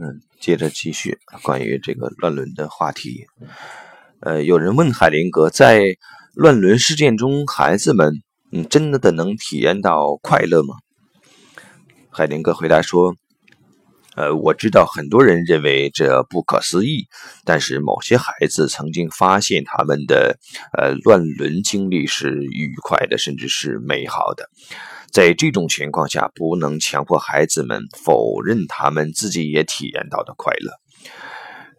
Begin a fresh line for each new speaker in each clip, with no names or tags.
嗯，接着继续关于这个乱伦的话题。呃，有人问海林格，在乱伦事件中，孩子们嗯真的能体验到快乐吗？海林格回答说。呃，我知道很多人认为这不可思议，但是某些孩子曾经发现他们的呃乱伦经历是愉快的，甚至是美好的。在这种情况下，不能强迫孩子们否认他们自己也体验到的快乐。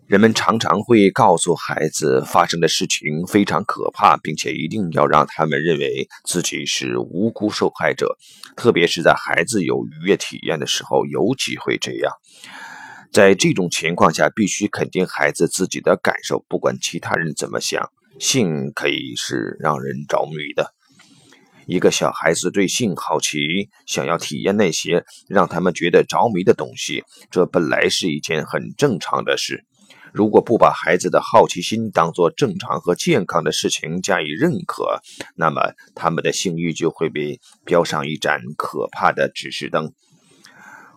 人们常常会告诉孩子发生的事情非常可怕，并且一定要让他们认为自己是无辜受害者，特别是在孩子有愉悦体验的时候，尤其会这样。在这种情况下，必须肯定孩子自己的感受，不管其他人怎么想。性可以是让人着迷的。一个小孩子对性好奇，想要体验那些让他们觉得着迷的东西，这本来是一件很正常的事。如果不把孩子的好奇心当作正常和健康的事情加以认可，那么他们的性欲就会被标上一盏可怕的指示灯。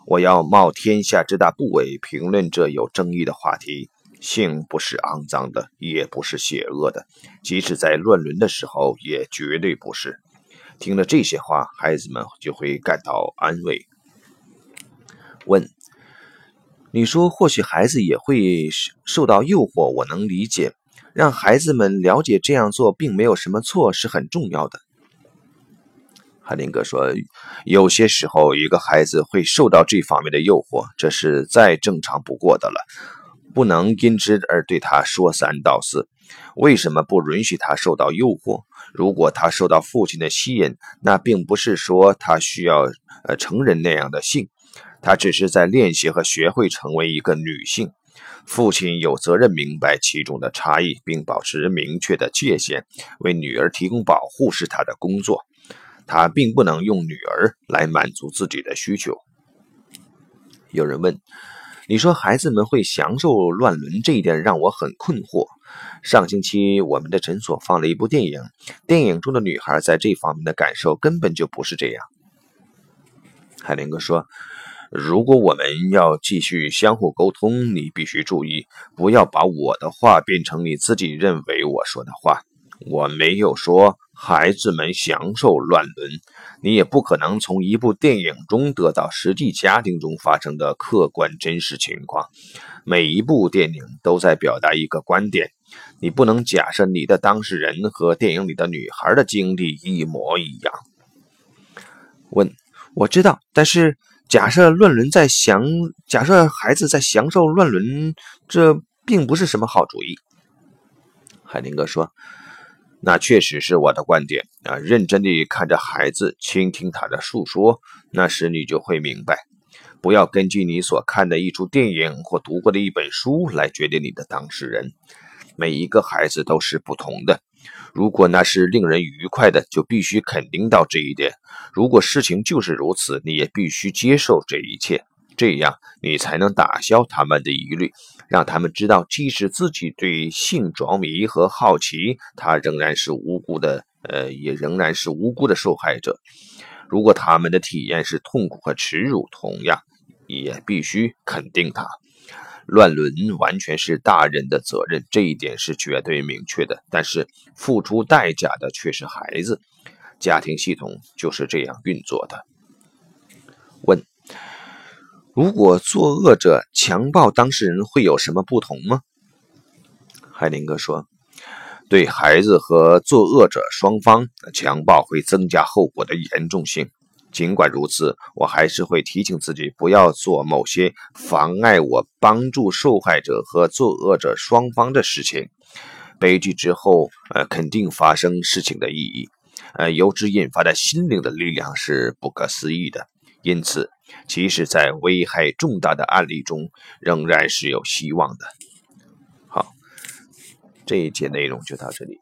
我要冒天下之大不韪评论这有争议的话题：性不是肮脏的，也不是邪恶的，即使在乱伦的时候，也绝对不是。听了这些话，孩子们就会感到安慰。问。你说，或许孩子也会受到诱惑，我能理解。让孩子们了解这样做并没有什么错，是很重要的。海林格说，有些时候一个孩子会受到这方面的诱惑，这是再正常不过的了，不能因之而对他说三道四。为什么不允许他受到诱惑？如果他受到父亲的吸引，那并不是说他需要呃成人那样的性。他只是在练习和学会成为一个女性。父亲有责任明白其中的差异，并保持明确的界限。为女儿提供保护是他的工作。他并不能用女儿来满足自己的需求。有人问：“你说孩子们会享受乱伦，这一点让我很困惑。”上星期我们的诊所放了一部电影，电影中的女孩在这方面的感受根本就不是这样。海林哥说。如果我们要继续相互沟通，你必须注意，不要把我的话变成你自己认为我说的话。我没有说孩子们享受乱伦，你也不可能从一部电影中得到实际家庭中发生的客观真实情况。每一部电影都在表达一个观点，你不能假设你的当事人和电影里的女孩的经历一模一样。问：我知道，但是。假设乱伦在享，假设孩子在享受乱伦，这并不是什么好主意。海林格说：“那确实是我的观点啊！认真地看着孩子，倾听他的诉说，那时你就会明白。不要根据你所看的一出电影或读过的一本书来决定你的当事人。每一个孩子都是不同的。”如果那是令人愉快的，就必须肯定到这一点。如果事情就是如此，你也必须接受这一切，这样你才能打消他们的疑虑，让他们知道，即使自己对性着迷和好奇，他仍然是无辜的，呃，也仍然是无辜的受害者。如果他们的体验是痛苦和耻辱，同样也必须肯定他。乱伦完全是大人的责任，这一点是绝对明确的。但是付出代价的却是孩子，家庭系统就是这样运作的。问：如果作恶者强暴当事人，会有什么不同吗？海林格说：对孩子和作恶者双方，强暴会增加后果的严重性。尽管如此，我还是会提醒自己不要做某些妨碍我帮助受害者和作恶者双方的事情。悲剧之后，呃，肯定发生事情的意义，呃，由之引发的心灵的力量是不可思议的。因此，即使在危害重大的案例中，仍然是有希望的。好，这一节内容就到这里。